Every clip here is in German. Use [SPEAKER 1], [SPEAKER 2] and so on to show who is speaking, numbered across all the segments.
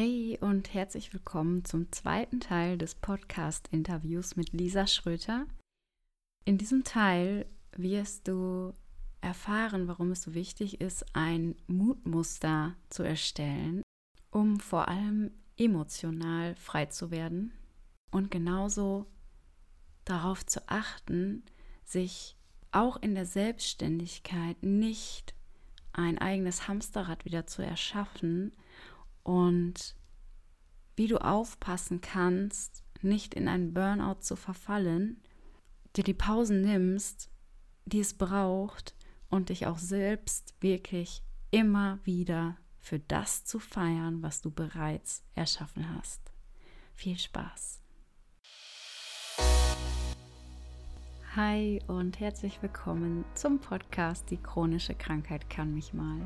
[SPEAKER 1] Hey und herzlich willkommen zum zweiten Teil des Podcast-Interviews mit Lisa Schröter. In diesem Teil wirst du erfahren, warum es so wichtig ist, ein Mutmuster zu erstellen, um vor allem emotional frei zu werden und genauso darauf zu achten, sich auch in der Selbstständigkeit nicht ein eigenes Hamsterrad wieder zu erschaffen, und wie du aufpassen kannst, nicht in einen Burnout zu verfallen, dir die Pausen nimmst, die es braucht und dich auch selbst wirklich immer wieder für das zu feiern, was du bereits erschaffen hast. Viel Spaß! Hi und herzlich willkommen zum Podcast Die chronische Krankheit kann mich mal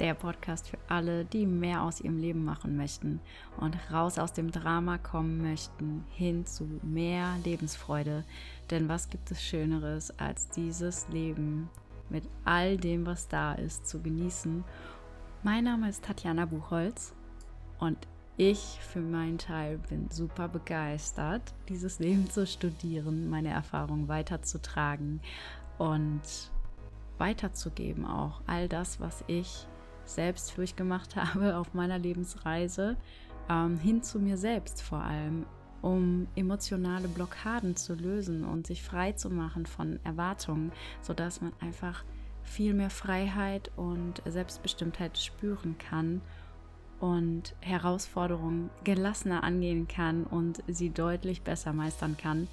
[SPEAKER 1] der Podcast für alle, die mehr aus ihrem Leben machen möchten und raus aus dem Drama kommen möchten, hin zu mehr Lebensfreude. Denn was gibt es Schöneres, als dieses Leben mit all dem, was da ist, zu genießen? Mein Name ist Tatjana Buchholz und ich für meinen Teil bin super begeistert, dieses Leben zu studieren, meine Erfahrungen weiterzutragen und weiterzugeben auch all das, was ich selbst durchgemacht habe auf meiner Lebensreise, ähm, hin zu mir selbst vor allem, um emotionale Blockaden zu lösen und sich frei zu machen von Erwartungen, sodass man einfach viel mehr Freiheit und Selbstbestimmtheit spüren kann und Herausforderungen gelassener angehen kann und sie deutlich besser meistern kann.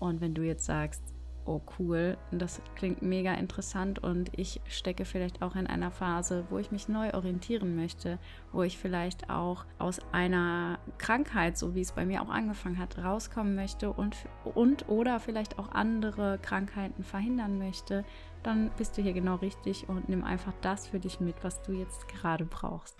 [SPEAKER 1] Und wenn du jetzt sagst, oh cool, das klingt mega interessant und ich stecke vielleicht auch in einer Phase, wo ich mich neu orientieren möchte, wo ich vielleicht auch aus einer Krankheit, so wie es bei mir auch angefangen hat, rauskommen möchte und, und oder vielleicht auch andere Krankheiten verhindern möchte, dann bist du hier genau richtig und nimm einfach das für dich mit, was du jetzt gerade brauchst.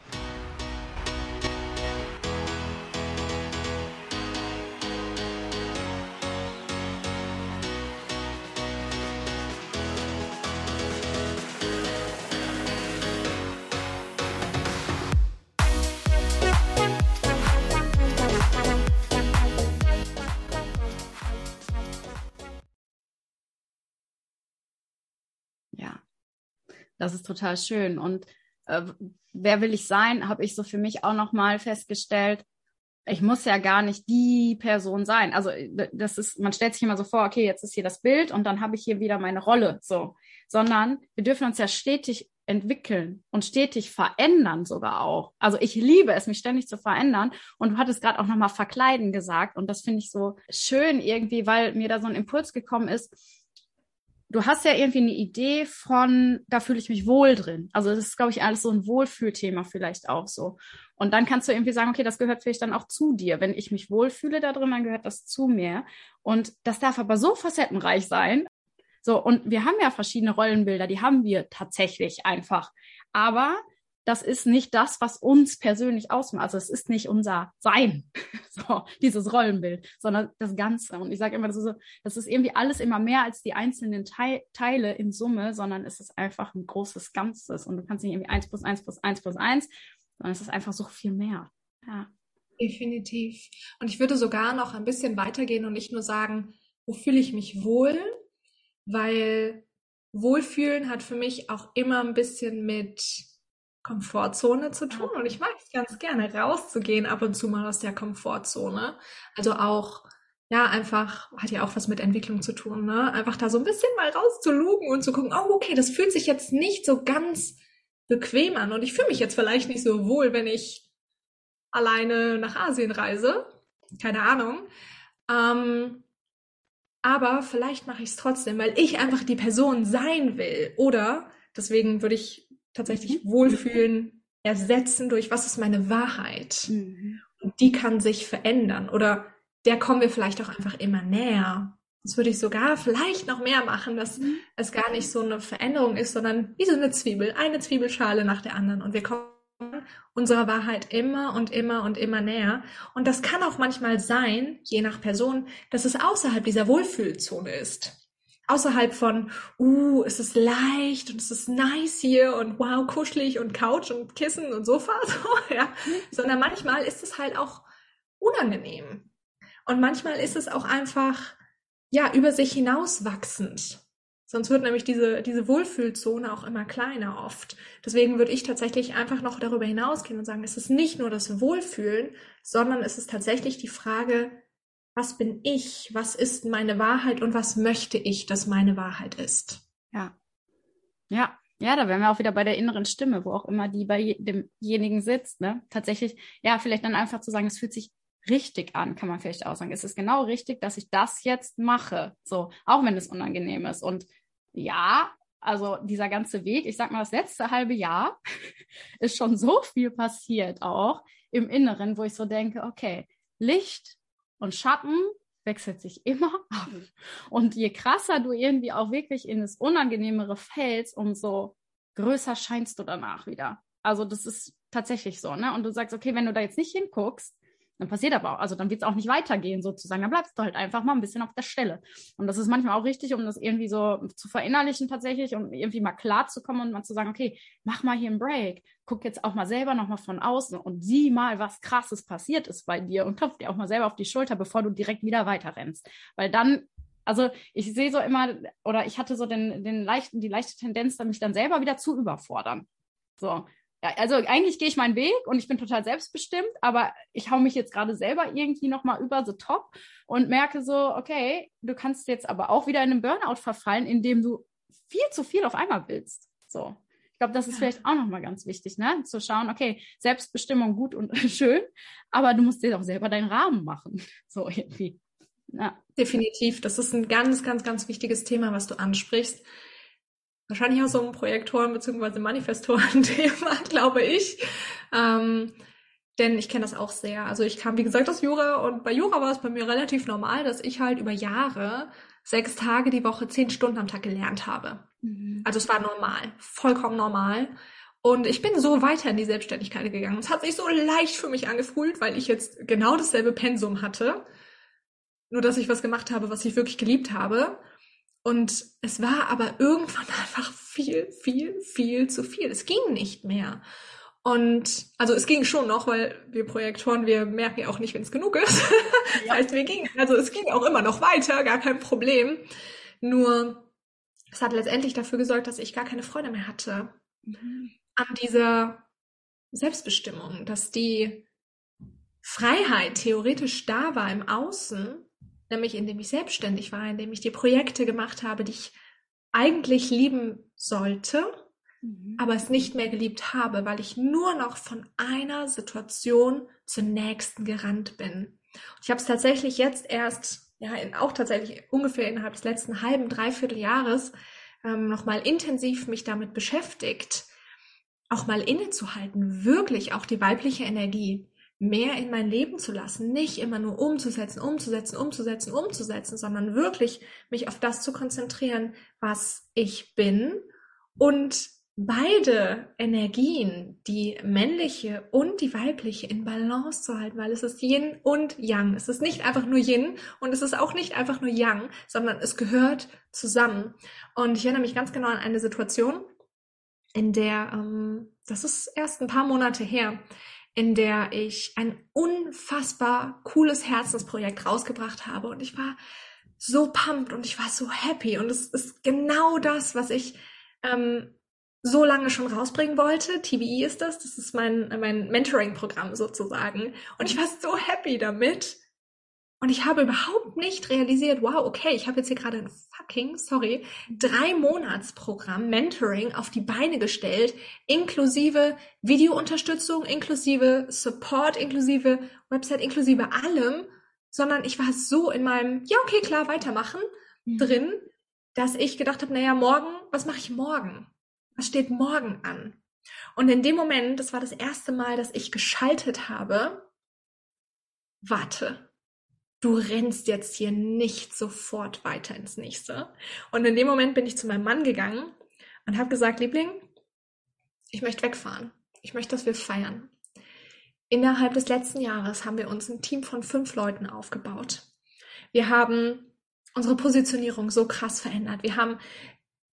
[SPEAKER 1] Das ist total schön. Und äh, wer will ich sein, habe ich so für mich auch nochmal festgestellt. Ich muss ja gar nicht die Person sein. Also das ist, man stellt sich immer so vor, okay, jetzt ist hier das Bild und dann habe ich hier wieder meine Rolle. So, sondern wir dürfen uns ja stetig entwickeln und stetig verändern sogar auch. Also ich liebe es, mich ständig zu verändern. Und du hattest gerade auch nochmal verkleiden gesagt. Und das finde ich so schön irgendwie, weil mir da so ein Impuls gekommen ist du hast ja irgendwie eine Idee von, da fühle ich mich wohl drin. Also das ist, glaube ich, alles so ein Wohlfühlthema vielleicht auch so. Und dann kannst du irgendwie sagen, okay, das gehört vielleicht dann auch zu dir. Wenn ich mich wohlfühle da drin, dann gehört das zu mir. Und das darf aber so facettenreich sein. So, und wir haben ja verschiedene Rollenbilder, die haben wir tatsächlich einfach. Aber das ist nicht das, was uns persönlich ausmacht. Also es ist nicht unser Sein, so, dieses Rollenbild, sondern das Ganze. Und ich sage immer, das ist, so, das ist irgendwie alles immer mehr als die einzelnen Te Teile in Summe, sondern es ist einfach ein großes Ganzes. Und du kannst nicht irgendwie eins plus eins plus eins plus eins, sondern es ist einfach so viel mehr. Ja.
[SPEAKER 2] Definitiv. Und ich würde sogar noch ein bisschen weitergehen und nicht nur sagen, wo fühle ich mich wohl, weil Wohlfühlen hat für mich auch immer ein bisschen mit Komfortzone zu tun und ich mag es ganz gerne rauszugehen ab und zu mal aus der Komfortzone. Also auch ja, einfach hat ja auch was mit Entwicklung zu tun, ne? Einfach da so ein bisschen mal rauszulugen und zu gucken, oh, okay, das fühlt sich jetzt nicht so ganz bequem an und ich fühle mich jetzt vielleicht nicht so wohl, wenn ich alleine nach Asien reise. Keine Ahnung. Ähm, aber vielleicht mache ich es trotzdem, weil ich einfach die Person sein will. Oder deswegen würde ich tatsächlich mhm. Wohlfühlen ersetzen durch, was ist meine Wahrheit? Mhm. Und die kann sich verändern oder der kommen wir vielleicht auch einfach immer näher. Das würde ich sogar vielleicht noch mehr machen, dass mhm. es gar nicht so eine Veränderung ist, sondern wie so eine Zwiebel, eine Zwiebelschale nach der anderen. Und wir kommen unserer Wahrheit immer und immer und immer näher. Und das kann auch manchmal sein, je nach Person, dass es außerhalb dieser Wohlfühlzone ist. Außerhalb von, uh, es ist leicht und es ist nice hier und wow, kuschelig und Couch und Kissen und Sofa, so, ja, sondern manchmal ist es halt auch unangenehm. Und manchmal ist es auch einfach, ja, über sich hinaus wachsend. Sonst wird nämlich diese, diese Wohlfühlzone auch immer kleiner oft. Deswegen würde ich tatsächlich einfach noch darüber hinausgehen und sagen, es ist nicht nur das Wohlfühlen, sondern es ist tatsächlich die Frage, was bin ich, was ist meine Wahrheit und was möchte ich, dass meine Wahrheit ist.
[SPEAKER 1] Ja. Ja, ja, da wären wir auch wieder bei der inneren Stimme, wo auch immer die bei demjenigen sitzt, ne? Tatsächlich, ja, vielleicht dann einfach zu sagen, es fühlt sich richtig an, kann man vielleicht auch sagen. Es ist genau richtig, dass ich das jetzt mache. So, auch wenn es unangenehm ist. Und ja, also dieser ganze Weg, ich sag mal, das letzte halbe Jahr ist schon so viel passiert auch im Inneren, wo ich so denke, okay, Licht und Schatten wechselt sich immer ab. Und je krasser du irgendwie auch wirklich in das Unangenehmere fällst, umso größer scheinst du danach wieder. Also das ist tatsächlich so, ne? Und du sagst, okay, wenn du da jetzt nicht hinguckst, dann passiert aber auch, also dann wird es auch nicht weitergehen sozusagen. Dann bleibst du halt einfach mal ein bisschen auf der Stelle. Und das ist manchmal auch richtig, um das irgendwie so zu verinnerlichen tatsächlich und irgendwie mal klar zu kommen und mal zu sagen, okay, mach mal hier einen Break. Guck jetzt auch mal selber nochmal von außen und sieh mal, was krasses passiert ist bei dir und klopf dir auch mal selber auf die Schulter, bevor du direkt wieder weiter rennst. Weil dann also ich sehe so immer, oder ich hatte so den, den leichten, die leichte Tendenz, mich dann selber wieder zu überfordern. So, ja, also eigentlich gehe ich meinen Weg und ich bin total selbstbestimmt, aber ich hau mich jetzt gerade selber irgendwie nochmal über the top und merke so, okay, du kannst jetzt aber auch wieder in einen Burnout verfallen, indem du viel zu viel auf einmal willst. So. Ich glaube, das ist ja. vielleicht auch nochmal ganz wichtig, ne? Zu schauen, okay, Selbstbestimmung gut und schön, aber du musst dir auch selber deinen Rahmen machen. So irgendwie.
[SPEAKER 2] Ja. Definitiv. Das ist ein ganz, ganz, ganz wichtiges Thema, was du ansprichst wahrscheinlich auch so ein Projektoren- bzw. Manifestoren-Thema, glaube ich. Ähm, denn ich kenne das auch sehr. Also ich kam, wie gesagt, aus Jura und bei Jura war es bei mir relativ normal, dass ich halt über Jahre sechs Tage die Woche, zehn Stunden am Tag gelernt habe. Mhm. Also es war normal, vollkommen normal. Und ich bin so weiter in die Selbstständigkeit gegangen. Es hat sich so leicht für mich angefühlt, weil ich jetzt genau dasselbe Pensum hatte. Nur dass ich was gemacht habe, was ich wirklich geliebt habe. Und es war aber irgendwann einfach viel, viel, viel zu viel. Es ging nicht mehr. Und also es ging schon noch, weil wir Projektoren, wir merken ja auch nicht, wenn es genug ist. Ja. heißt, wir gingen, also es ging auch immer noch weiter, gar kein Problem. Nur es hat letztendlich dafür gesorgt, dass ich gar keine Freude mehr hatte mhm. an dieser Selbstbestimmung, dass die Freiheit theoretisch da war im Außen, nämlich indem ich selbstständig war, indem ich die Projekte gemacht habe, die ich eigentlich lieben sollte, mhm. aber es nicht mehr geliebt habe, weil ich nur noch von einer Situation zur nächsten gerannt bin. ich habe es tatsächlich jetzt erst, ja, in, auch tatsächlich ungefähr innerhalb des letzten halben, dreiviertel Jahres ähm, nochmal intensiv mich damit beschäftigt, auch mal innezuhalten, wirklich auch die weibliche Energie mehr in mein Leben zu lassen, nicht immer nur umzusetzen, umzusetzen, umzusetzen, umzusetzen, sondern wirklich mich auf das zu konzentrieren, was ich bin und beide Energien, die männliche und die weibliche, in Balance zu halten, weil es ist Yin und Yang. Es ist nicht einfach nur Yin und es ist auch nicht einfach nur Yang, sondern es gehört zusammen. Und ich erinnere mich ganz genau an eine Situation, in der, ähm, das ist erst ein paar Monate her, in der ich ein unfassbar cooles Herzensprojekt rausgebracht habe. Und ich war so pumped und ich war so happy. Und es ist genau das, was ich ähm, so lange schon rausbringen wollte. TBE ist das, das ist mein, mein Mentoring-Programm sozusagen. Und ich war so happy damit und ich habe überhaupt nicht realisiert, wow, okay, ich habe jetzt hier gerade ein fucking, sorry, drei Monatsprogramm Mentoring auf die Beine gestellt, inklusive Videounterstützung, inklusive Support, inklusive Website, inklusive allem, sondern ich war so in meinem, ja, okay, klar, weitermachen mhm. drin, dass ich gedacht habe, naja, morgen, was mache ich morgen? Was steht morgen an? Und in dem Moment, das war das erste Mal, dass ich geschaltet habe, warte, du rennst jetzt hier nicht sofort weiter ins nächste. Und in dem Moment bin ich zu meinem Mann gegangen und habe gesagt, Liebling, ich möchte wegfahren. Ich möchte, dass wir feiern. Innerhalb des letzten Jahres haben wir uns ein Team von fünf Leuten aufgebaut. Wir haben unsere Positionierung so krass verändert. Wir haben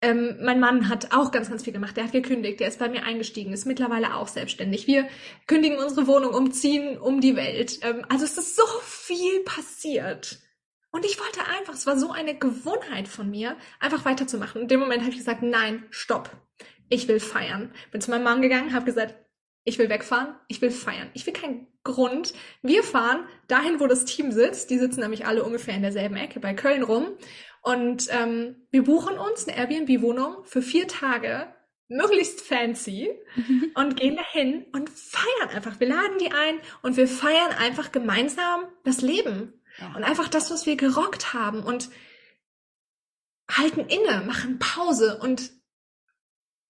[SPEAKER 2] ähm, mein Mann hat auch ganz, ganz viel gemacht. Der hat gekündigt, der ist bei mir eingestiegen, ist mittlerweile auch selbstständig. Wir kündigen unsere Wohnung, umziehen um die Welt. Ähm, also es ist so viel passiert. Und ich wollte einfach, es war so eine Gewohnheit von mir, einfach weiterzumachen. In dem Moment habe ich gesagt, nein, stopp. Ich will feiern. Bin zu meinem Mann gegangen, habe gesagt, ich will wegfahren, ich will feiern. Ich will keinen Grund. Wir fahren dahin, wo das Team sitzt. Die sitzen nämlich alle ungefähr in derselben Ecke bei Köln rum. Und ähm, wir buchen uns eine Airbnb-Wohnung für vier Tage, möglichst fancy, und gehen dahin und feiern einfach. Wir laden die ein und wir feiern einfach gemeinsam das Leben. Ja. Und einfach das, was wir gerockt haben und halten inne, machen Pause und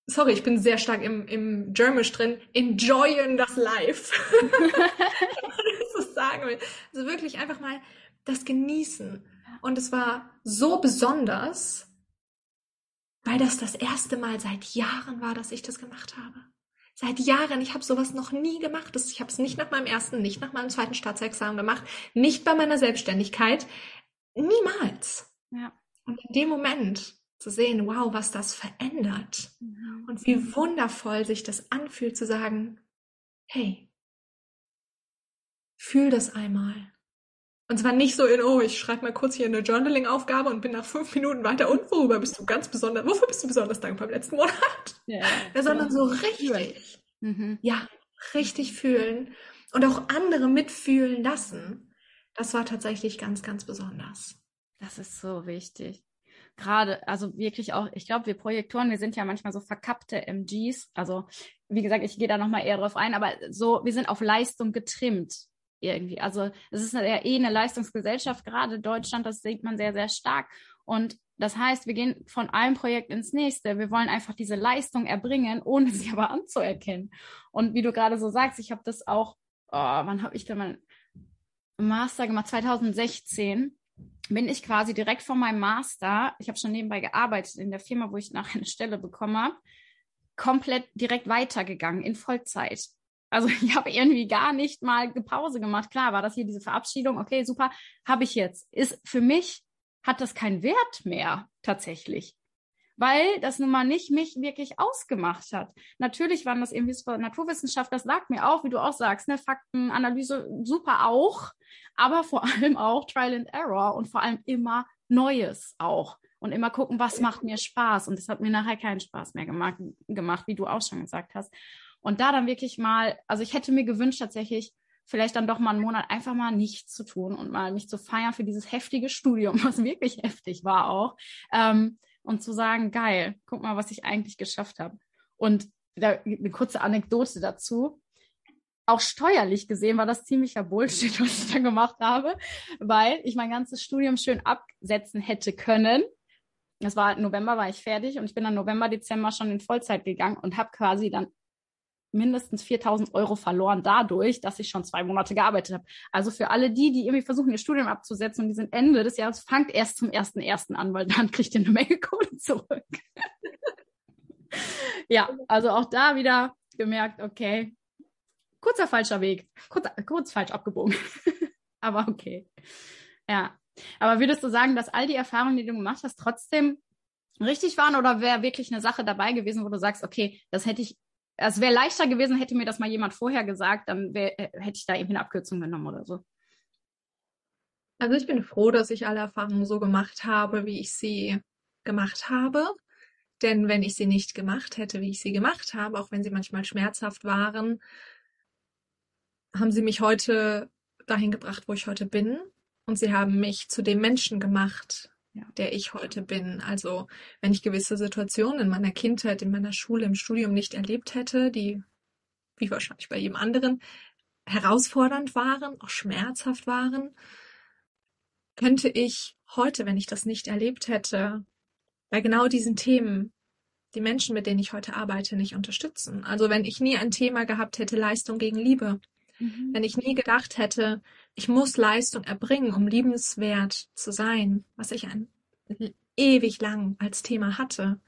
[SPEAKER 2] sorry, ich bin sehr stark im, im Germisch drin, enjoyen das Life. Wenn ich so sagen will. Also wirklich einfach mal das genießen. Und es war so besonders, weil das das erste Mal seit Jahren war, dass ich das gemacht habe. Seit Jahren, ich habe sowas noch nie gemacht. Ich habe es nicht nach meinem ersten, nicht nach meinem zweiten Staatsexamen gemacht, nicht bei meiner Selbstständigkeit, niemals. Ja. Und in dem Moment zu sehen, wow, was das verändert mhm. und wie wundervoll sich das anfühlt zu sagen, hey, fühl das einmal. Und zwar nicht so in, oh, ich schreibe mal kurz hier eine Journaling-Aufgabe und bin nach fünf Minuten weiter. Und worüber bist du ganz besonders, wofür bist du besonders dankbar im letzten Monat? Ja, ja, sondern so richtig. Mhm. Ja, richtig fühlen und auch andere mitfühlen lassen. Das war tatsächlich ganz, ganz besonders.
[SPEAKER 1] Das ist so wichtig. Gerade, also wirklich auch, ich glaube, wir Projektoren, wir sind ja manchmal so verkappte MGs. Also, wie gesagt, ich gehe da nochmal eher drauf ein, aber so, wir sind auf Leistung getrimmt irgendwie. Also es ist ja eh eine Leistungsgesellschaft, gerade Deutschland, das sieht man sehr, sehr stark. Und das heißt, wir gehen von einem Projekt ins nächste. Wir wollen einfach diese Leistung erbringen, ohne sie aber anzuerkennen. Und wie du gerade so sagst, ich habe das auch, oh, wann habe ich denn mal Master gemacht? 2016 bin ich quasi direkt von meinem Master, ich habe schon nebenbei gearbeitet in der Firma, wo ich nachher eine Stelle bekommen habe, komplett direkt weitergegangen in Vollzeit. Also ich habe irgendwie gar nicht mal Pause gemacht. Klar war das hier diese Verabschiedung. Okay, super, habe ich jetzt. Ist für mich hat das keinen Wert mehr tatsächlich, weil das nun mal nicht mich wirklich ausgemacht hat. Natürlich waren das irgendwie so Naturwissenschaft, das lag mir auch, wie du auch sagst, ne, Faktenanalyse super auch, aber vor allem auch Trial and Error und vor allem immer Neues auch und immer gucken, was macht mir Spaß und das hat mir nachher keinen Spaß mehr gemacht, gemacht, wie du auch schon gesagt hast. Und da dann wirklich mal, also ich hätte mir gewünscht tatsächlich, vielleicht dann doch mal einen Monat einfach mal nichts zu tun und mal mich zu feiern für dieses heftige Studium, was wirklich heftig war auch. Ähm, und zu sagen, geil, guck mal, was ich eigentlich geschafft habe. Und da, eine kurze Anekdote dazu. Auch steuerlich gesehen war das ziemlicher Bullshit, was ich da gemacht habe, weil ich mein ganzes Studium schön absetzen hätte können. Das war November, war ich fertig und ich bin dann November, Dezember schon in Vollzeit gegangen und habe quasi dann mindestens 4000 Euro verloren dadurch, dass ich schon zwei Monate gearbeitet habe. Also für alle die, die irgendwie versuchen, ihr Studium abzusetzen und die sind Ende des Jahres, fangt erst zum ersten ersten an, weil dann kriegt ihr eine Menge Kohle zurück. ja, also auch da wieder gemerkt, okay, kurzer falscher Weg, kurz, kurz falsch abgebogen. Aber okay. Ja. Aber würdest du sagen, dass all die Erfahrungen, die du gemacht hast, trotzdem richtig waren oder wäre wirklich eine Sache dabei gewesen, wo du sagst, okay, das hätte ich es wäre leichter gewesen, hätte mir das mal jemand vorher gesagt, dann wär, äh, hätte ich da irgendwie eine Abkürzung genommen oder so.
[SPEAKER 2] Also ich bin froh, dass ich alle Erfahrungen so gemacht habe, wie ich sie gemacht habe. Denn wenn ich sie nicht gemacht hätte, wie ich sie gemacht habe, auch wenn sie manchmal schmerzhaft waren, haben sie mich heute dahin gebracht, wo ich heute bin. Und sie haben mich zu dem Menschen gemacht, ja. der ich heute bin. Also wenn ich gewisse Situationen in meiner Kindheit, in meiner Schule, im Studium nicht erlebt hätte, die, wie wahrscheinlich bei jedem anderen, herausfordernd waren, auch schmerzhaft waren, könnte ich heute, wenn ich das nicht erlebt hätte, bei genau diesen Themen die Menschen, mit denen ich heute arbeite, nicht unterstützen. Also wenn ich nie ein Thema gehabt hätte, Leistung gegen Liebe, Mhm. Wenn ich nie gedacht hätte, ich muss Leistung erbringen, um liebenswert zu sein, was ich ein, ewig lang als Thema hatte,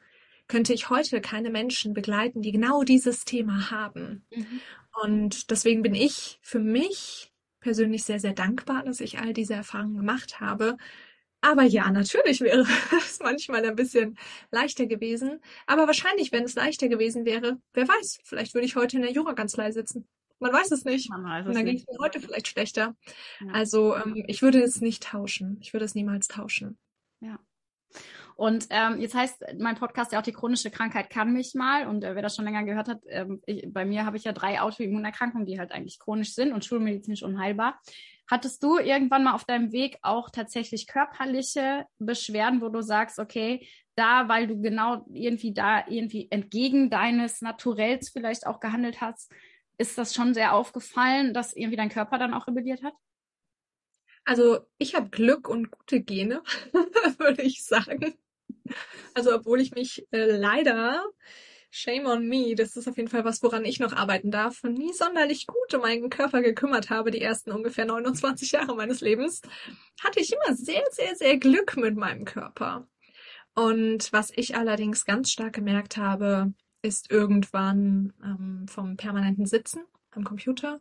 [SPEAKER 2] könnte ich heute keine Menschen begleiten, die genau dieses Thema haben. Mhm. Und deswegen bin ich für mich persönlich sehr, sehr dankbar, dass ich all diese Erfahrungen gemacht habe, Aber ja, natürlich wäre es manchmal ein bisschen leichter gewesen. Aber wahrscheinlich, wenn es leichter gewesen wäre, wer weiß, vielleicht würde ich heute in der Jurakanzlei sitzen. Man weiß es nicht. Man weiß es Und dann ging es mir heute vielleicht schlechter. Ja. Also ähm, ich würde es nicht tauschen. Ich würde es niemals tauschen.
[SPEAKER 1] Ja. Und ähm, jetzt heißt mein Podcast ja auch die chronische Krankheit kann mich mal. Und äh, wer das schon länger gehört hat, ähm, ich, bei mir habe ich ja drei Autoimmunerkrankungen, die halt eigentlich chronisch sind und schulmedizinisch unheilbar. Hattest du irgendwann mal auf deinem Weg auch tatsächlich körperliche Beschwerden, wo du sagst, okay, da, weil du genau irgendwie da irgendwie entgegen deines Naturells vielleicht auch gehandelt hast, ist das schon sehr aufgefallen, dass irgendwie dein Körper dann auch rebelliert hat?
[SPEAKER 2] Also ich habe Glück und gute Gene, würde ich sagen. Also obwohl ich mich äh, leider Shame on me. Das ist auf jeden Fall was, woran ich noch arbeiten darf. Nie sonderlich gut um meinen Körper gekümmert habe, die ersten ungefähr 29 Jahre meines Lebens, hatte ich immer sehr, sehr, sehr Glück mit meinem Körper. Und was ich allerdings ganz stark gemerkt habe, ist irgendwann ähm, vom permanenten Sitzen am Computer,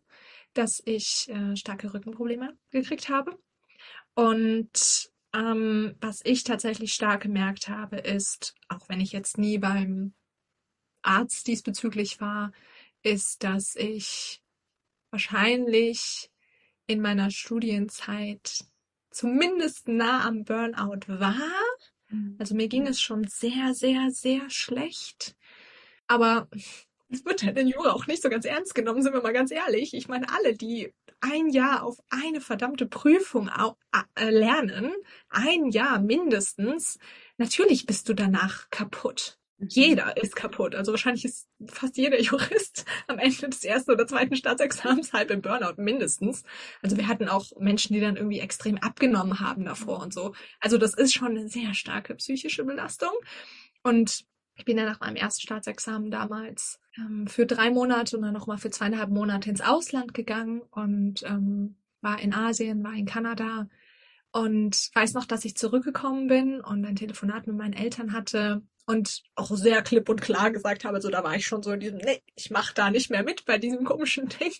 [SPEAKER 2] dass ich äh, starke Rückenprobleme gekriegt habe. Und ähm, was ich tatsächlich stark gemerkt habe, ist, auch wenn ich jetzt nie beim Arzt diesbezüglich war, ist, dass ich wahrscheinlich in meiner Studienzeit zumindest nah am Burnout war. Mhm. Also mir ging es schon sehr, sehr, sehr schlecht. Aber es wird halt in Jura auch nicht so ganz ernst genommen, sind wir mal ganz ehrlich. Ich meine, alle, die ein Jahr auf eine verdammte Prüfung äh, lernen, ein Jahr mindestens, natürlich bist du danach kaputt. Jeder ist kaputt. Also wahrscheinlich ist fast jeder Jurist am Ende des ersten oder zweiten Staatsexamens halb im Burnout mindestens. Also wir hatten auch Menschen, die dann irgendwie extrem abgenommen haben davor und so. Also das ist schon eine sehr starke psychische Belastung. Und ich bin ja nach meinem ersten Staatsexamen damals ähm, für drei Monate und dann nochmal für zweieinhalb Monate ins Ausland gegangen und ähm, war in Asien, war in Kanada und weiß noch, dass ich zurückgekommen bin und ein Telefonat mit meinen Eltern hatte und auch sehr klipp und klar gesagt habe, so da war ich schon so in diesem, nee, ich mache da nicht mehr mit bei diesem komischen Ding.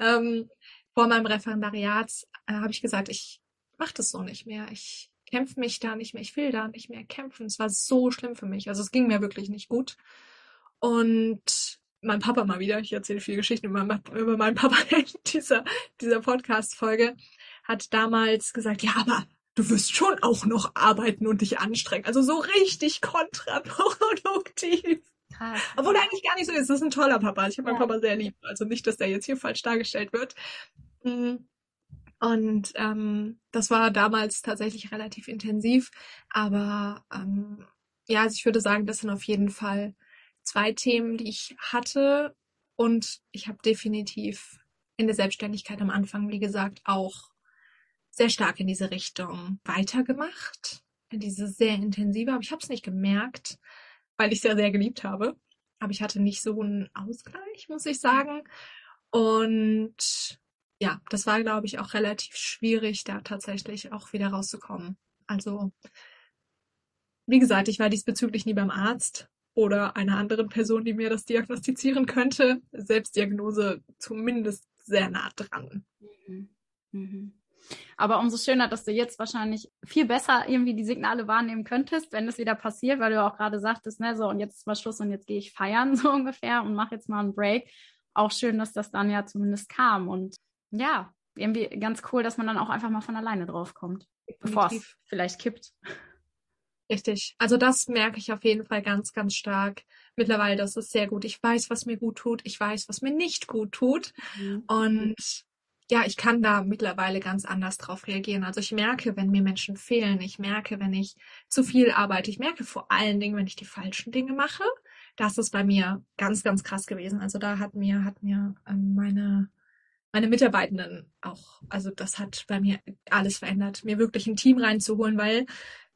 [SPEAKER 2] ähm, vor meinem Referendariat äh, habe ich gesagt, ich mache das so nicht mehr. Ich kämpfe mich da nicht mehr, ich will da nicht mehr kämpfen. Es war so schlimm für mich. Also es ging mir wirklich nicht gut. Und mein Papa mal wieder, ich erzähle viele Geschichten über, über meinen Papa in dieser, dieser Podcast-Folge, hat damals gesagt, ja, aber du wirst schon auch noch arbeiten und dich anstrengen. Also so richtig kontraproduktiv. Krass. Obwohl er eigentlich gar nicht so ist. Das ist ein toller Papa. Ich habe meinen Papa sehr lieb. Also nicht, dass der jetzt hier falsch dargestellt wird. Mhm. Und ähm, das war damals tatsächlich relativ intensiv. Aber ähm, ja, also ich würde sagen, das sind auf jeden Fall zwei Themen, die ich hatte. Und ich habe definitiv in der Selbstständigkeit am Anfang, wie gesagt, auch sehr stark in diese Richtung weitergemacht, in diese sehr intensive, aber ich habe es nicht gemerkt, weil ich es ja sehr geliebt habe. Aber ich hatte nicht so einen Ausgleich, muss ich sagen. Und ja, das war, glaube ich, auch relativ schwierig, da tatsächlich auch wieder rauszukommen. Also, wie gesagt, ich war diesbezüglich nie beim Arzt oder einer anderen Person, die mir das diagnostizieren könnte. Selbstdiagnose zumindest sehr nah dran. Mhm. Mhm.
[SPEAKER 1] Aber umso schöner, dass du jetzt wahrscheinlich viel besser irgendwie die Signale wahrnehmen könntest, wenn es wieder passiert, weil du auch gerade sagtest, ne, so und jetzt ist mal Schluss und jetzt gehe ich feiern, so ungefähr, und mache jetzt mal einen Break. Auch schön, dass das dann ja zumindest kam. Und ja, irgendwie ganz cool, dass man dann auch einfach mal von alleine draufkommt, bevor es vielleicht kippt.
[SPEAKER 2] Richtig. Also das merke ich auf jeden Fall ganz, ganz stark. Mittlerweile, das ist sehr gut. Ich weiß, was mir gut tut. Ich weiß, was mir nicht gut tut. Mhm. Und ja, ich kann da mittlerweile ganz anders drauf reagieren. Also ich merke, wenn mir Menschen fehlen, ich merke, wenn ich zu viel arbeite, ich merke vor allen Dingen, wenn ich die falschen Dinge mache. Das ist bei mir ganz, ganz krass gewesen. Also da hat mir, hat mir ähm, meine, meine Mitarbeitenden auch, also das hat bei mir alles verändert, mir wirklich ein Team reinzuholen, weil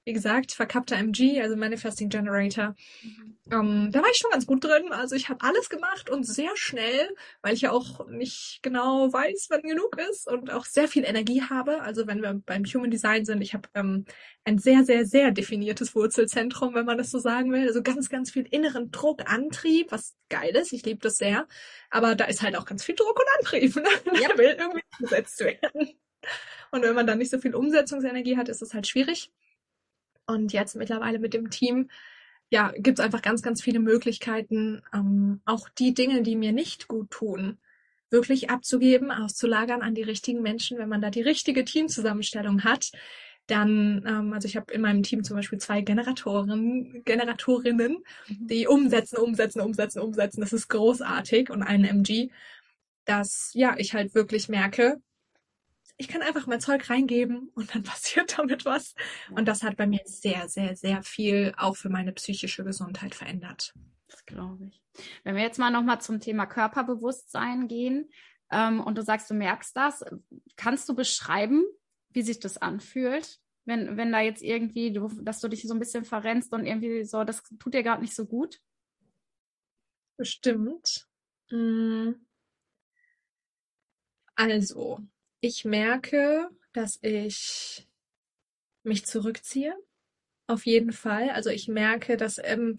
[SPEAKER 2] wie gesagt, verkappter MG, also Manifesting Generator. Mhm. Ähm, da war ich schon ganz gut drin. Also ich habe alles gemacht und sehr schnell, weil ich ja auch nicht genau weiß, wann genug ist und auch sehr viel Energie habe. Also wenn wir beim Human Design sind, ich habe ähm, ein sehr, sehr, sehr definiertes Wurzelzentrum, wenn man das so sagen will. Also ganz, ganz viel inneren Druck, Antrieb, was geil ist. Ich liebe das sehr. Aber da ist halt auch ganz viel Druck und Antrieb. Ne? Ja. Der will irgendwie gesetzt werden. Und wenn man dann nicht so viel Umsetzungsenergie hat, ist es halt schwierig. Und jetzt mittlerweile mit dem Team, ja, gibt es einfach ganz, ganz viele Möglichkeiten, ähm, auch die Dinge, die mir nicht gut tun, wirklich abzugeben, auszulagern an die richtigen Menschen, wenn man da die richtige Teamzusammenstellung hat. Dann, ähm, also ich habe in meinem Team zum Beispiel zwei Generatoren, Generatorinnen, mhm. die umsetzen, umsetzen, umsetzen, umsetzen. Das ist großartig und einen MG, dass ja ich halt wirklich merke, ich kann einfach mein Zeug reingeben und dann passiert damit was. Und das hat bei mir sehr, sehr, sehr viel auch für meine psychische Gesundheit verändert.
[SPEAKER 1] Das glaube ich. Wenn wir jetzt mal nochmal zum Thema Körperbewusstsein gehen ähm, und du sagst, du merkst das, kannst du beschreiben, wie sich das anfühlt? Wenn, wenn da jetzt irgendwie, du, dass du dich so ein bisschen verrennst und irgendwie so, das tut dir gerade nicht so gut?
[SPEAKER 2] Bestimmt. Hm. Also, ich merke, dass ich mich zurückziehe. Auf jeden Fall. Also ich merke, dass ähm,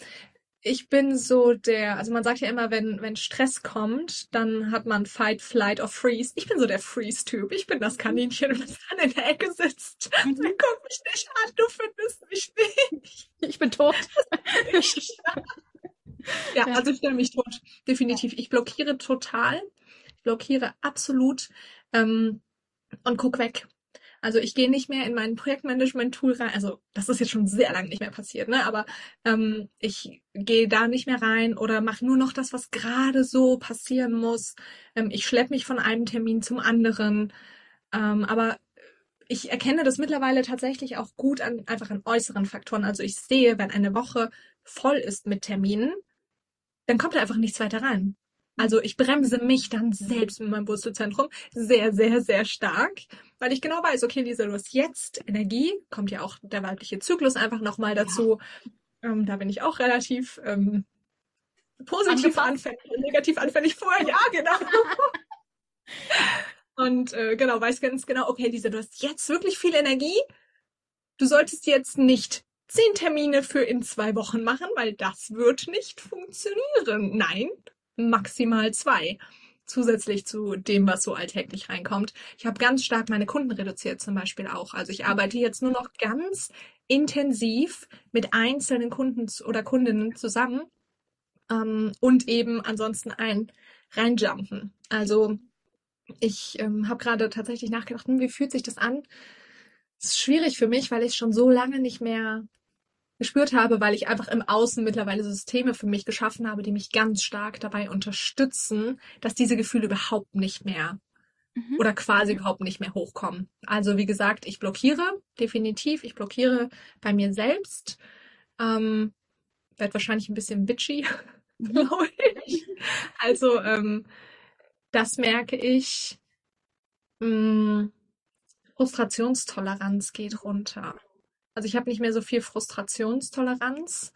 [SPEAKER 2] ich bin so der, also man sagt ja immer, wenn, wenn Stress kommt, dann hat man Fight, Flight or Freeze. Ich bin so der Freeze-Typ. Ich bin das Kaninchen, das dann in der Ecke sitzt. Mhm. Dann guck mich nicht an, du findest mich nicht.
[SPEAKER 1] Ich bin tot.
[SPEAKER 2] ja, also ich stelle mich tot. Definitiv. Ich blockiere total. Ich blockiere absolut ähm, und guck weg. Also ich gehe nicht mehr in mein Projektmanagement-Tool rein. Also das ist jetzt schon sehr lange nicht mehr passiert, ne? Aber ähm, ich gehe da nicht mehr rein oder mache nur noch das, was gerade so passieren muss. Ähm, ich schleppe mich von einem Termin zum anderen. Ähm, aber ich erkenne das mittlerweile tatsächlich auch gut an einfach an äußeren Faktoren. Also ich sehe, wenn eine Woche voll ist mit Terminen, dann kommt da einfach nichts weiter rein. Also ich bremse mich dann selbst mit meinem Wurzelzentrum sehr, sehr, sehr stark, weil ich genau weiß, okay, Lisa, du hast jetzt Energie, kommt ja auch der weibliche Zyklus einfach nochmal dazu. Ja. Ähm, da bin ich auch relativ ähm, positiv anfällig, negativ anfällig vorher, ja, genau. Und äh, genau, weiß ganz genau, okay, Lisa, du hast jetzt wirklich viel Energie. Du solltest jetzt nicht zehn Termine für in zwei Wochen machen, weil das wird nicht funktionieren. Nein, maximal zwei zusätzlich zu dem, was so alltäglich reinkommt. Ich habe ganz stark meine Kunden reduziert zum Beispiel auch. Also ich arbeite jetzt nur noch ganz intensiv mit einzelnen Kunden oder Kundinnen zusammen ähm, und eben ansonsten ein reinjumpen. Also ich ähm, habe gerade tatsächlich nachgedacht, hm, wie fühlt sich das an? Es ist schwierig für mich, weil ich schon so lange nicht mehr gespürt habe, weil ich einfach im Außen mittlerweile Systeme für mich geschaffen habe, die mich ganz stark dabei unterstützen, dass diese Gefühle überhaupt nicht mehr mhm. oder quasi überhaupt nicht mehr hochkommen. Also wie gesagt, ich blockiere definitiv, ich blockiere bei mir selbst, ähm, werde wahrscheinlich ein bisschen bitchy, mhm. glaube ich. Also ähm, das merke ich. Mh, mm, Frustrationstoleranz geht runter. Also ich habe nicht mehr so viel Frustrationstoleranz,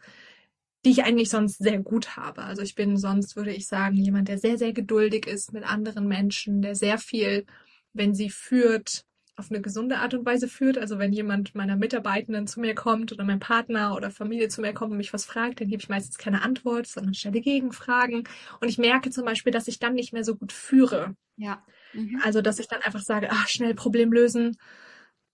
[SPEAKER 2] die ich eigentlich sonst sehr gut habe. Also ich bin sonst, würde ich sagen, jemand, der sehr, sehr geduldig ist mit anderen Menschen, der sehr viel, wenn sie führt, auf eine gesunde Art und Weise führt. Also wenn jemand meiner Mitarbeitenden zu mir kommt oder mein Partner oder Familie zu mir kommt und mich was fragt, dann gebe ich meistens keine Antwort, sondern stelle Gegenfragen. Und ich merke zum Beispiel, dass ich dann nicht mehr so gut führe.
[SPEAKER 1] Ja.
[SPEAKER 2] Mhm. Also dass ich dann einfach sage, ach, schnell Problem lösen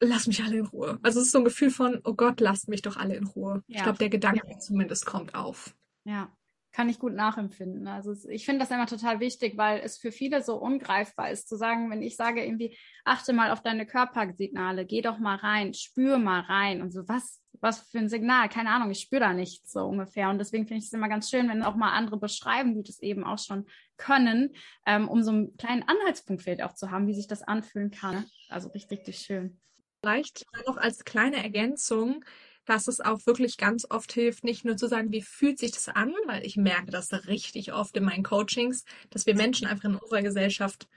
[SPEAKER 2] lass mich alle in Ruhe. Also es ist so ein Gefühl von, oh Gott, lasst mich doch alle in Ruhe. Ja. Ich glaube, der Gedanke ja. zumindest kommt auf.
[SPEAKER 1] Ja, kann ich gut nachempfinden. Also ich finde das immer total wichtig, weil es für viele so ungreifbar ist, zu sagen, wenn ich sage irgendwie, achte mal auf deine Körpersignale, geh doch mal rein, spür mal rein und so, was, was für ein Signal, keine Ahnung, ich spüre da nichts so ungefähr. Und deswegen finde ich es immer ganz schön, wenn auch mal andere beschreiben, die das eben auch schon können, ähm, um so einen kleinen Anhaltspunkt vielleicht auch zu haben, wie sich das anfühlen kann. Also richtig, richtig schön.
[SPEAKER 2] Vielleicht noch als kleine Ergänzung, dass es auch wirklich ganz oft hilft, nicht nur zu sagen, wie fühlt sich das an, weil ich merke das richtig oft in meinen Coachings, dass wir Menschen einfach in unserer Gesellschaft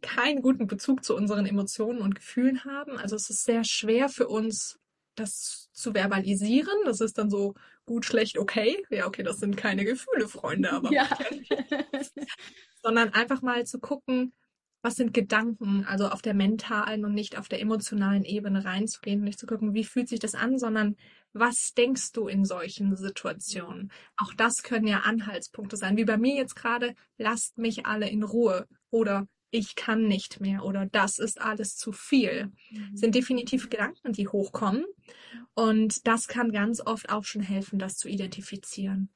[SPEAKER 2] keinen guten Bezug zu unseren Emotionen und Gefühlen haben. Also es ist sehr schwer für uns, das zu verbalisieren. Das ist dann so gut, schlecht, okay. Ja, okay, das sind keine Gefühle, Freunde, aber ja. sondern einfach mal zu gucken, was sind Gedanken, also auf der mentalen und nicht auf der emotionalen Ebene reinzugehen und nicht zu gucken, wie fühlt sich das an, sondern was denkst du in solchen Situationen? Auch das können ja Anhaltspunkte sein, wie bei mir jetzt gerade, lasst mich alle in Ruhe oder ich kann nicht mehr oder das ist alles zu viel, mhm. sind definitiv Gedanken, die hochkommen. Und das kann ganz oft auch schon helfen, das zu identifizieren.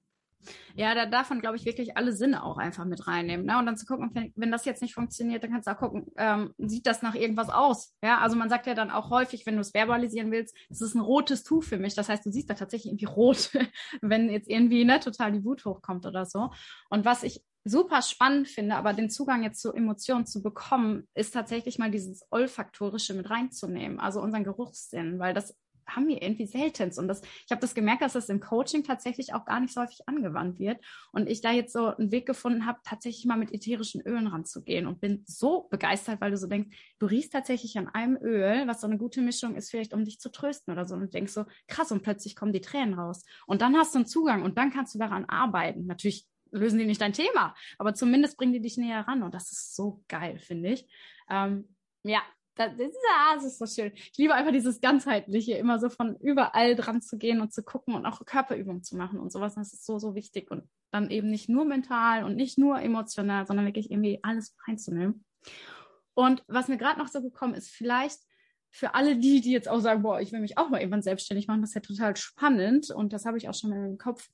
[SPEAKER 1] Ja, da darf man, glaube ich, wirklich alle Sinne auch einfach mit reinnehmen. Ne? Und dann zu gucken, wenn, wenn das jetzt nicht funktioniert, dann kannst du auch gucken, ähm, sieht das nach irgendwas aus? Ja, also man sagt ja dann auch häufig, wenn du es verbalisieren willst, das ist ein rotes Tuch für mich. Das heißt, du siehst da tatsächlich irgendwie rot, wenn jetzt irgendwie ne, total die Wut hochkommt oder so. Und was ich super spannend finde, aber den Zugang jetzt zu Emotionen zu bekommen, ist tatsächlich mal dieses Olfaktorische mit reinzunehmen, also unseren Geruchssinn, weil das haben wir irgendwie selten. Und das, ich habe das gemerkt, dass das im Coaching tatsächlich auch gar nicht so häufig angewandt wird. Und ich da jetzt so einen Weg gefunden habe, tatsächlich mal mit ätherischen Ölen ranzugehen und bin so begeistert, weil du so denkst, du riechst tatsächlich an einem Öl, was so eine gute Mischung ist, vielleicht um dich zu trösten oder so. Und denkst so, krass, und plötzlich kommen die Tränen raus. Und dann hast du einen Zugang und dann kannst du daran arbeiten. Natürlich lösen die nicht dein Thema, aber zumindest bringen die dich näher ran und das ist so geil, finde ich. Ähm, ja, das, ah, das ist so schön. Ich liebe einfach dieses ganzheitliche, immer so von überall dran zu gehen und zu gucken und auch Körperübungen zu machen und sowas. Das ist so, so wichtig und dann eben nicht nur mental und nicht nur emotional, sondern wirklich irgendwie alles reinzunehmen. Und was mir gerade noch so gekommen ist, vielleicht für alle die, die jetzt auch sagen, boah, ich will mich auch mal irgendwann selbstständig machen, das ist ja total spannend und das habe ich auch schon mal im Kopf.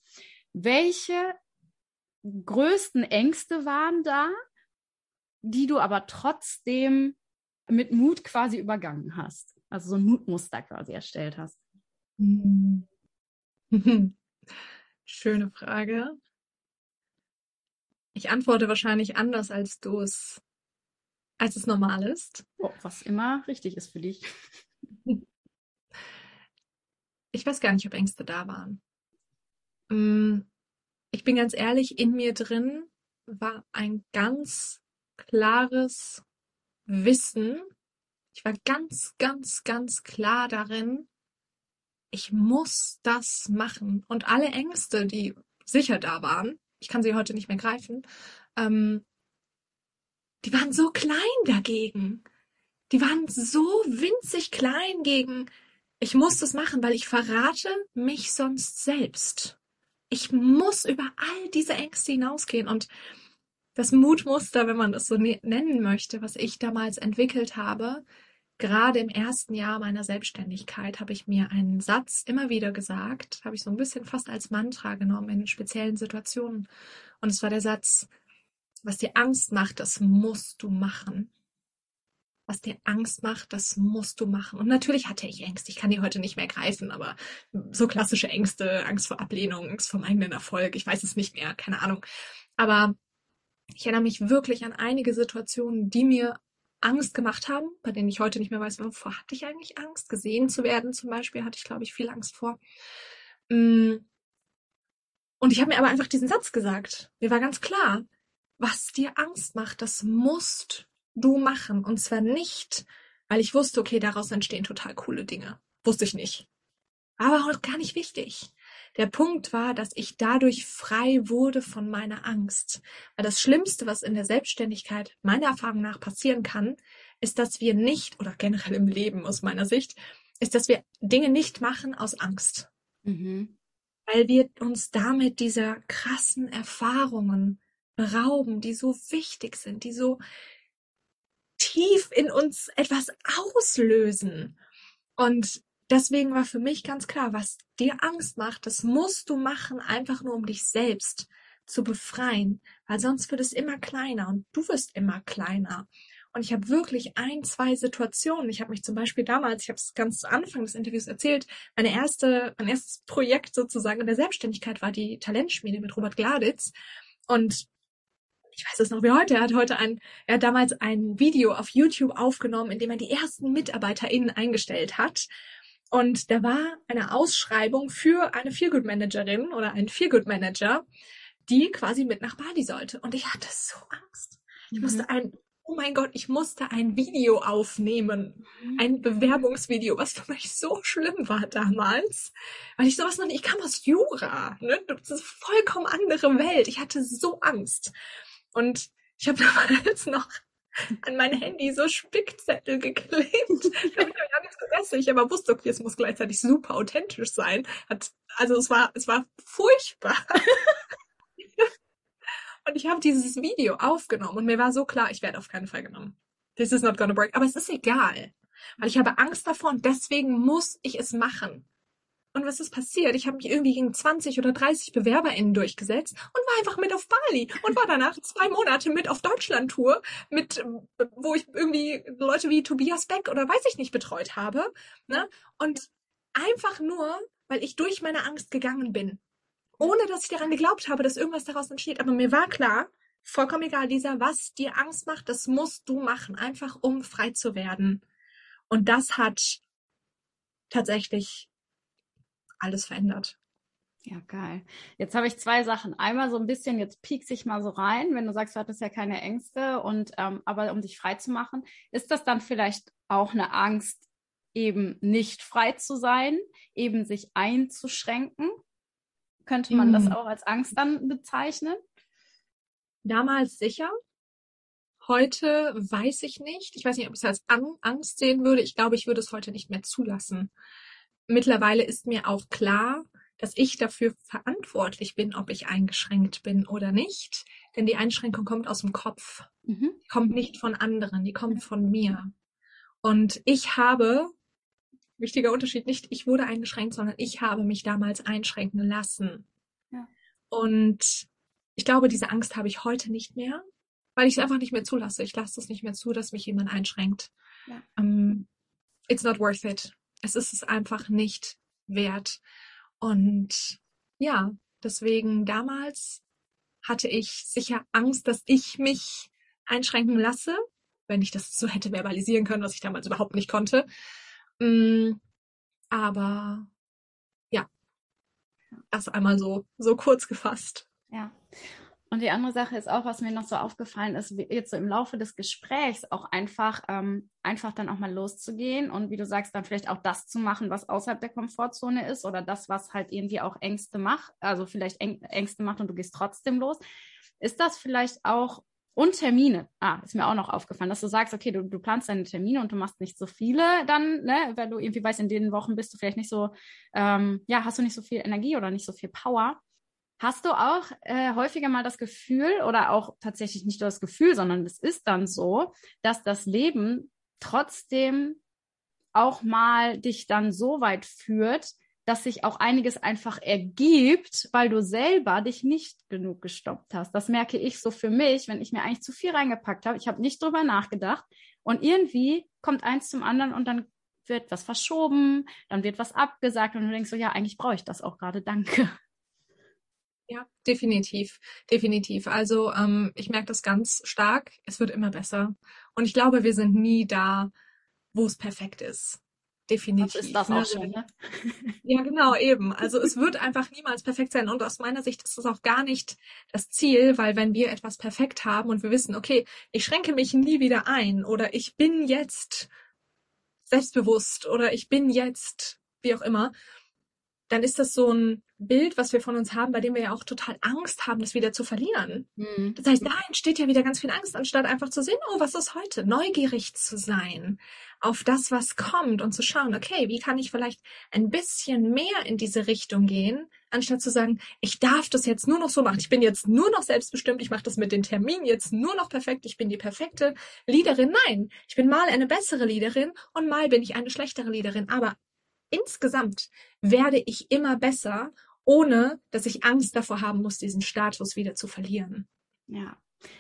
[SPEAKER 1] Welche größten Ängste waren da, die du aber trotzdem mit Mut quasi übergangen hast? Also so ein Mutmuster quasi erstellt hast.
[SPEAKER 2] Schöne Frage. Ich antworte wahrscheinlich anders, als du es, als es normal ist.
[SPEAKER 1] Oh, was immer richtig ist für dich.
[SPEAKER 2] Ich weiß gar nicht, ob Ängste da waren. Mm, ich bin ganz ehrlich, in mir drin war ein ganz klares Wissen. Ich war ganz, ganz, ganz klar darin, ich muss das machen. Und alle Ängste, die sicher da waren, ich kann sie heute nicht mehr greifen, ähm, die waren so klein dagegen. Die waren so winzig klein gegen, ich muss das machen, weil ich verrate mich sonst selbst ich muss über all diese Ängste hinausgehen und das Mutmuster, wenn man das so ne-, nennen möchte, was ich damals entwickelt habe, gerade im ersten Jahr meiner Selbstständigkeit habe ich mir einen Satz immer wieder gesagt, habe ich so ein bisschen fast als Mantra genommen in speziellen Situationen. Und es war der Satz, was dir Angst macht, das musst du machen was dir Angst macht, das musst du machen. Und natürlich hatte ich Ängste. Ich kann die heute nicht mehr greifen, aber so klassische Ängste, Angst vor Ablehnung, Angst vor eigenen Erfolg, ich weiß es nicht mehr, keine Ahnung. Aber ich erinnere mich wirklich an einige Situationen, die mir Angst gemacht haben, bei denen ich heute nicht mehr weiß, wovor hatte ich eigentlich Angst? Gesehen zu werden zum Beispiel hatte ich, glaube ich, viel Angst vor. Mm. Und ich habe mir aber einfach diesen Satz gesagt. Mir war ganz klar, was dir Angst macht, das musst du machen. Und zwar nicht, weil ich wusste, okay, daraus entstehen total coole Dinge. Wusste ich nicht. Aber auch gar nicht wichtig. Der Punkt war, dass ich dadurch frei wurde von meiner Angst. Weil das Schlimmste, was in der Selbstständigkeit meiner Erfahrung nach passieren kann, ist, dass wir nicht, oder generell im Leben aus meiner Sicht, ist, dass wir Dinge nicht machen aus Angst. Mhm. Weil wir uns damit dieser krassen Erfahrungen berauben, die so wichtig sind, die so, tief in uns etwas auslösen. Und deswegen war für mich ganz klar, was dir Angst macht, das musst du machen, einfach nur um dich selbst zu befreien, weil sonst wird es immer kleiner und du wirst immer kleiner. Und ich habe wirklich ein, zwei Situationen. Ich habe mich zum Beispiel damals, ich habe es ganz zu Anfang des Interviews erzählt, meine erste, mein erstes Projekt sozusagen in der Selbstständigkeit war die Talentschmiede mit Robert Gladitz. Und ich weiß es noch wie heute, er hat heute ein, er hat damals ein Video auf YouTube aufgenommen, in dem er die ersten MitarbeiterInnen eingestellt hat. Und da war eine Ausschreibung für eine Feelgood Managerin oder einen Feelgood Manager, die quasi mit nach Bali sollte. Und ich hatte so Angst. Ich mhm. musste ein, oh mein Gott, ich musste ein Video aufnehmen. Mhm. Ein Bewerbungsvideo, was für mich so schlimm war damals. Weil ich sowas noch nicht, ich kam aus Jura, ne? Das ist eine vollkommen andere Welt. Ich hatte so Angst. Und ich habe damals noch an mein Handy so Spickzettel geklebt. Ich habe gar nicht stressig, aber wusste, okay, es muss gleichzeitig super authentisch sein. Hat, also es war, es war furchtbar. Und ich habe dieses Video aufgenommen und mir war so klar, ich werde auf keinen Fall genommen. This is not gonna break. Aber es ist egal, weil ich habe Angst davor und deswegen muss ich es machen. Und was ist passiert? Ich habe mich irgendwie gegen 20 oder 30 BewerberInnen durchgesetzt und war einfach mit auf Bali und war danach zwei Monate mit auf Deutschland-Tour, mit, wo ich irgendwie Leute wie Tobias Beck oder weiß ich nicht betreut habe. Ne? Und einfach nur, weil ich durch meine Angst gegangen bin. Ohne dass ich daran geglaubt habe, dass irgendwas daraus entsteht. Aber mir war klar, vollkommen egal, Lisa, was dir Angst macht, das musst du machen, einfach um frei zu werden. Und das hat tatsächlich alles verändert.
[SPEAKER 1] Ja, geil. Jetzt habe ich zwei Sachen. Einmal so ein bisschen, jetzt piekst ich mal so rein, wenn du sagst, du hattest ja keine Ängste und ähm, aber um dich frei zu machen, ist das dann vielleicht auch eine Angst, eben nicht frei zu sein, eben sich einzuschränken? Könnte man mhm. das auch als Angst dann bezeichnen?
[SPEAKER 2] Damals sicher. Heute weiß ich nicht. Ich weiß nicht, ob ich es als Angst sehen würde. Ich glaube, ich würde es heute nicht mehr zulassen mittlerweile ist mir auch klar, dass ich dafür verantwortlich bin, ob ich eingeschränkt bin oder nicht. Denn die Einschränkung kommt aus dem Kopf, mhm. die kommt nicht von anderen, die kommt von mir. Und ich habe, wichtiger Unterschied, nicht ich wurde eingeschränkt, sondern ich habe mich damals einschränken lassen. Ja. Und ich glaube, diese Angst habe ich heute nicht mehr, weil ich es einfach nicht mehr zulasse. Ich lasse es nicht mehr zu, dass mich jemand einschränkt. Ja. Um, it's not worth it es ist es einfach nicht wert. Und ja, deswegen damals hatte ich sicher Angst, dass ich mich einschränken lasse, wenn ich das so hätte verbalisieren können, was ich damals überhaupt nicht konnte. Mm, aber ja, das einmal so, so kurz gefasst.
[SPEAKER 1] Ja. Und die andere Sache ist auch, was mir noch so aufgefallen ist, jetzt so im Laufe des Gesprächs auch einfach, ähm, einfach dann auch mal loszugehen und wie du sagst, dann vielleicht auch das zu machen, was außerhalb der Komfortzone ist oder das, was halt irgendwie auch Ängste macht, also vielleicht Ängste macht und du gehst trotzdem los. Ist das vielleicht auch und Termine. Ah, ist mir auch noch aufgefallen, dass du sagst, okay, du, du planst deine Termine und du machst nicht so viele dann, ne, weil du irgendwie weißt, in den Wochen bist du vielleicht nicht so, ähm, ja, hast du nicht so viel Energie oder nicht so viel Power. Hast du auch äh, häufiger mal das Gefühl oder auch tatsächlich nicht nur das Gefühl, sondern es ist dann so, dass das Leben trotzdem auch mal dich dann so weit führt, dass sich auch einiges einfach ergibt, weil du selber dich nicht genug gestoppt hast. Das merke ich so für mich, wenn ich mir eigentlich zu viel reingepackt habe. Ich habe nicht drüber nachgedacht und irgendwie kommt eins zum anderen und dann wird was verschoben, dann wird was abgesagt und du denkst so, ja, eigentlich brauche ich das auch gerade, danke.
[SPEAKER 2] Ja, definitiv, definitiv. Also ähm, ich merke das ganz stark. Es wird immer besser. Und ich glaube, wir sind nie da, wo es perfekt ist. Definitiv. Das
[SPEAKER 1] ist das auch schon, ne?
[SPEAKER 2] Ja, genau, eben. Also es wird einfach niemals perfekt sein. Und aus meiner Sicht ist das auch gar nicht das Ziel, weil wenn wir etwas perfekt haben und wir wissen, okay, ich schränke mich nie wieder ein oder ich bin jetzt selbstbewusst oder ich bin jetzt, wie auch immer, dann ist das so ein Bild, was wir von uns haben, bei dem wir ja auch total Angst haben, das wieder zu verlieren. Mhm. Das heißt, da entsteht ja wieder ganz viel Angst, anstatt einfach zu sehen, oh, was ist heute? Neugierig zu sein auf das, was kommt und zu schauen, okay, wie kann ich vielleicht ein bisschen mehr in diese Richtung gehen, anstatt zu sagen, ich darf das jetzt nur noch so machen. Ich bin jetzt nur noch selbstbestimmt, ich mache das mit den Terminen jetzt nur noch perfekt, ich bin die perfekte Leaderin. Nein, ich bin mal eine bessere Leaderin und mal bin ich eine schlechtere Leaderin. Aber insgesamt werde ich immer besser, ohne dass ich Angst davor haben muss, diesen Status wieder zu verlieren.
[SPEAKER 1] Ja.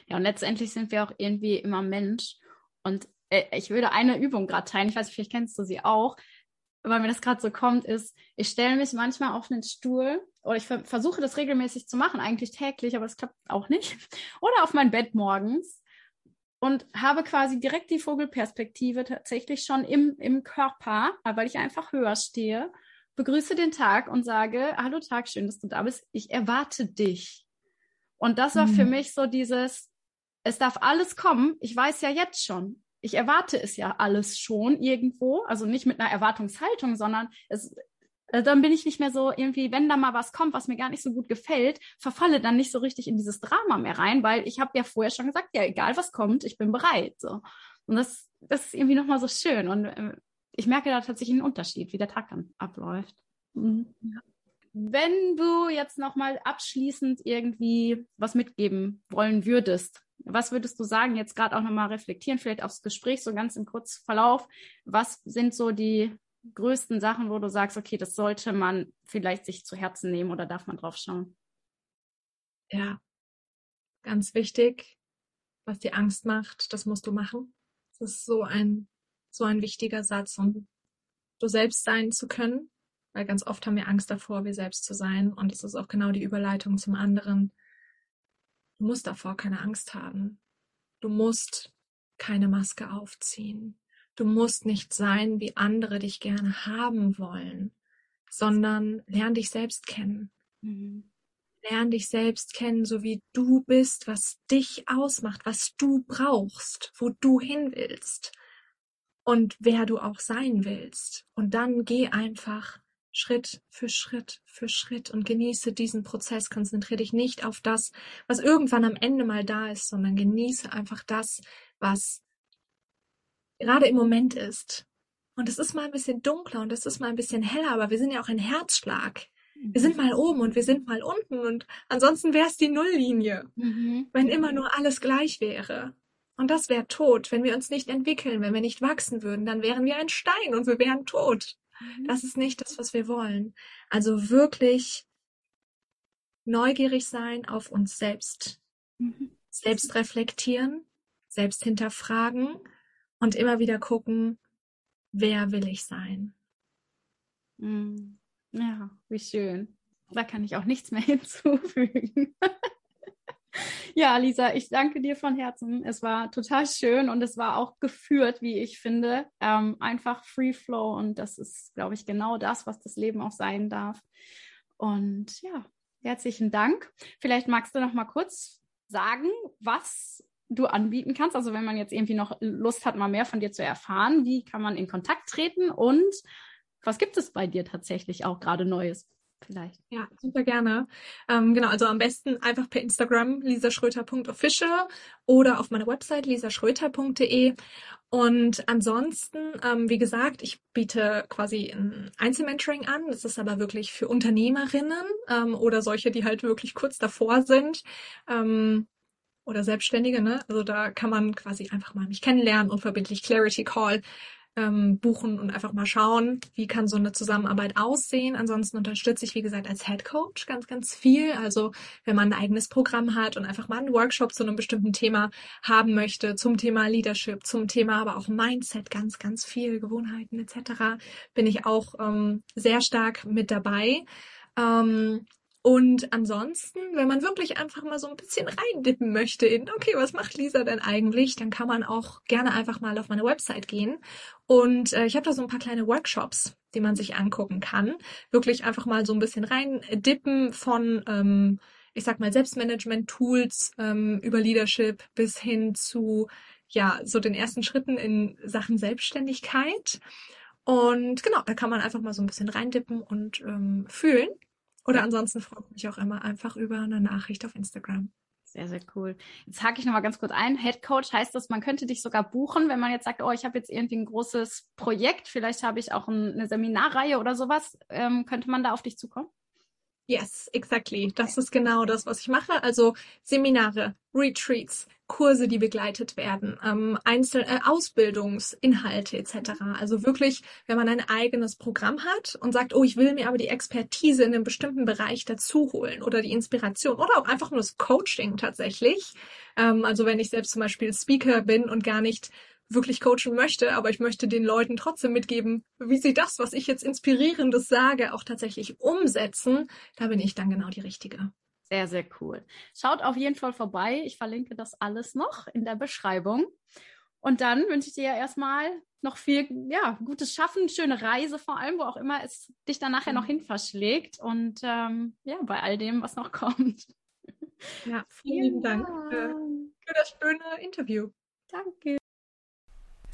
[SPEAKER 1] Ja, und letztendlich sind wir auch irgendwie immer Mensch. Und äh, ich würde eine Übung gerade teilen, ich weiß nicht, vielleicht kennst du sie auch, weil mir das gerade so kommt, ist, ich stelle mich manchmal auf einen Stuhl oder ich ver versuche das regelmäßig zu machen, eigentlich täglich, aber es klappt auch nicht. Oder auf mein Bett morgens und habe quasi direkt die Vogelperspektive tatsächlich schon im, im Körper, weil ich einfach höher stehe, begrüße den Tag und sage, hallo Tag, schön, dass du da bist, ich erwarte dich. Und das war mhm. für mich so dieses, es darf alles kommen, ich weiß ja jetzt schon, ich erwarte es ja alles schon irgendwo, also nicht mit einer Erwartungshaltung, sondern es, also dann bin ich nicht mehr so irgendwie, wenn da mal was kommt, was mir gar nicht so gut gefällt, verfalle dann nicht so richtig in dieses Drama mehr rein, weil ich habe ja vorher schon gesagt, ja, egal was kommt, ich bin bereit. So. Und das, das ist irgendwie nochmal so schön. Und äh, ich merke da tatsächlich einen Unterschied, wie der Tag dann abläuft. Mhm. wenn du jetzt nochmal abschließend irgendwie was mitgeben wollen würdest, was würdest du sagen, jetzt gerade auch nochmal reflektieren, vielleicht aufs Gespräch, so ganz im Kurzverlauf, was sind so die größten Sachen, wo du sagst, okay, das sollte man vielleicht sich zu Herzen nehmen oder darf man drauf schauen?
[SPEAKER 2] Ja, ganz wichtig, was dir Angst macht, das musst du machen. Das ist so ein, so ein wichtiger Satz, um du selbst sein zu können, weil ganz oft haben wir Angst davor, wir selbst zu sein. Und es ist auch genau die Überleitung zum anderen. Du musst davor keine Angst haben. Du musst keine Maske aufziehen. Du musst nicht sein, wie andere dich gerne haben wollen, sondern lern dich selbst kennen. Mhm. Lern dich selbst kennen, so wie du bist, was dich ausmacht, was du brauchst, wo du hin willst und wer du auch sein willst. Und dann geh einfach Schritt für Schritt für Schritt und genieße diesen Prozess. Konzentriere dich nicht auf das, was irgendwann am Ende mal da ist, sondern genieße einfach das, was gerade im Moment ist. Und es ist mal ein bisschen dunkler und es ist mal ein bisschen heller, aber wir sind ja auch ein Herzschlag. Wir sind mal oben und wir sind mal unten und ansonsten wäre es die Nulllinie, mhm. wenn immer nur alles gleich wäre. Und das wäre tot, wenn wir uns nicht entwickeln, wenn wir nicht wachsen würden, dann wären wir ein Stein und wir wären tot. Mhm. Das ist nicht das, was wir wollen. Also wirklich neugierig sein auf uns selbst, mhm. selbst reflektieren, selbst hinterfragen und immer wieder gucken, wer will ich sein.
[SPEAKER 1] Mm. Ja, wie schön. Da kann ich auch nichts mehr hinzufügen. Ja, Lisa, ich danke dir von Herzen. Es war total schön und es war auch geführt, wie ich finde. Ähm, einfach Free Flow und das ist, glaube ich, genau das, was das Leben auch sein darf. Und ja, herzlichen Dank. Vielleicht magst du noch mal kurz sagen, was du anbieten kannst. Also wenn man jetzt irgendwie noch Lust hat, mal mehr von dir zu erfahren, wie kann man in Kontakt treten und was gibt es bei dir tatsächlich auch gerade Neues? Vielleicht.
[SPEAKER 2] Ja, super gerne. Ähm, genau, also am besten einfach per Instagram lisaschröter.official oder auf meiner Website lisaschröter.de. Und ansonsten, ähm, wie gesagt, ich biete quasi ein Einzelmentoring an. Das ist aber wirklich für Unternehmerinnen ähm, oder solche, die halt wirklich kurz davor sind. Ähm, oder Selbstständige, ne? Also da kann man quasi einfach mal mich kennenlernen, unverbindlich Clarity Call ähm, buchen und einfach mal schauen, wie kann so eine Zusammenarbeit aussehen. Ansonsten unterstütze ich, wie gesagt, als Head Coach ganz, ganz viel. Also wenn man ein eigenes Programm hat und einfach mal einen Workshop zu einem bestimmten Thema haben möchte, zum Thema Leadership, zum Thema aber auch Mindset, ganz, ganz viel, Gewohnheiten etc., bin ich auch ähm, sehr stark mit dabei. Ähm, und ansonsten, wenn man wirklich einfach mal so ein bisschen reindippen möchte in, okay, was macht Lisa denn eigentlich, dann kann man auch gerne einfach mal auf meine Website gehen. Und äh, ich habe da so ein paar kleine Workshops, die man sich angucken kann. Wirklich einfach mal so ein bisschen reindippen von, ähm, ich sag mal, Selbstmanagement-Tools ähm, über Leadership bis hin zu, ja, so den ersten Schritten in Sachen Selbstständigkeit. Und genau, da kann man einfach mal so ein bisschen reindippen und ähm, fühlen. Oder ansonsten freue ich mich auch immer einfach über eine Nachricht auf Instagram.
[SPEAKER 1] Sehr, sehr cool. Jetzt hake ich nochmal ganz kurz ein. Head Coach heißt das, man könnte dich sogar buchen, wenn man jetzt sagt, oh, ich habe jetzt irgendwie ein großes Projekt, vielleicht habe ich auch ein, eine Seminarreihe oder sowas. Ähm, könnte man da auf dich zukommen?
[SPEAKER 2] Yes, exactly. Das ist genau das, was ich mache. Also Seminare, Retreats, Kurse, die begleitet werden, ähm, Einzel äh, Ausbildungsinhalte etc. Also wirklich, wenn man ein eigenes Programm hat und sagt, oh, ich will mir aber die Expertise in einem bestimmten Bereich dazu holen oder die Inspiration oder auch einfach nur das Coaching tatsächlich. Ähm, also wenn ich selbst zum Beispiel Speaker bin und gar nicht wirklich coachen möchte, aber ich möchte den Leuten trotzdem mitgeben, wie sie das, was ich jetzt inspirierendes sage, auch tatsächlich umsetzen, da bin ich dann genau die Richtige.
[SPEAKER 1] Sehr, sehr cool. Schaut auf jeden Fall vorbei. Ich verlinke das alles noch in der Beschreibung. Und dann wünsche ich dir ja erstmal noch viel, ja, gutes Schaffen, schöne Reise vor allem, wo auch immer es dich dann nachher noch mhm. hin verschlägt und ähm, ja, bei all dem, was noch kommt.
[SPEAKER 2] Ja, vielen lieben Dank für, für das schöne Interview.
[SPEAKER 1] Danke.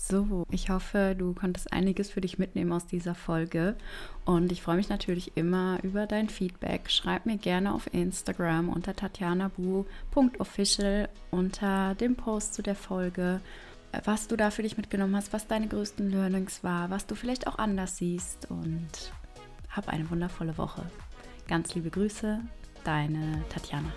[SPEAKER 1] So, ich hoffe, du konntest einiges für dich mitnehmen aus dieser Folge. Und ich freue mich natürlich immer über dein Feedback. Schreib mir gerne auf Instagram unter tatjanabu.official unter dem Post zu der Folge, was du da für dich mitgenommen hast, was deine größten Learnings war, was du vielleicht auch anders siehst. Und hab eine wundervolle Woche. Ganz liebe Grüße, deine Tatjana.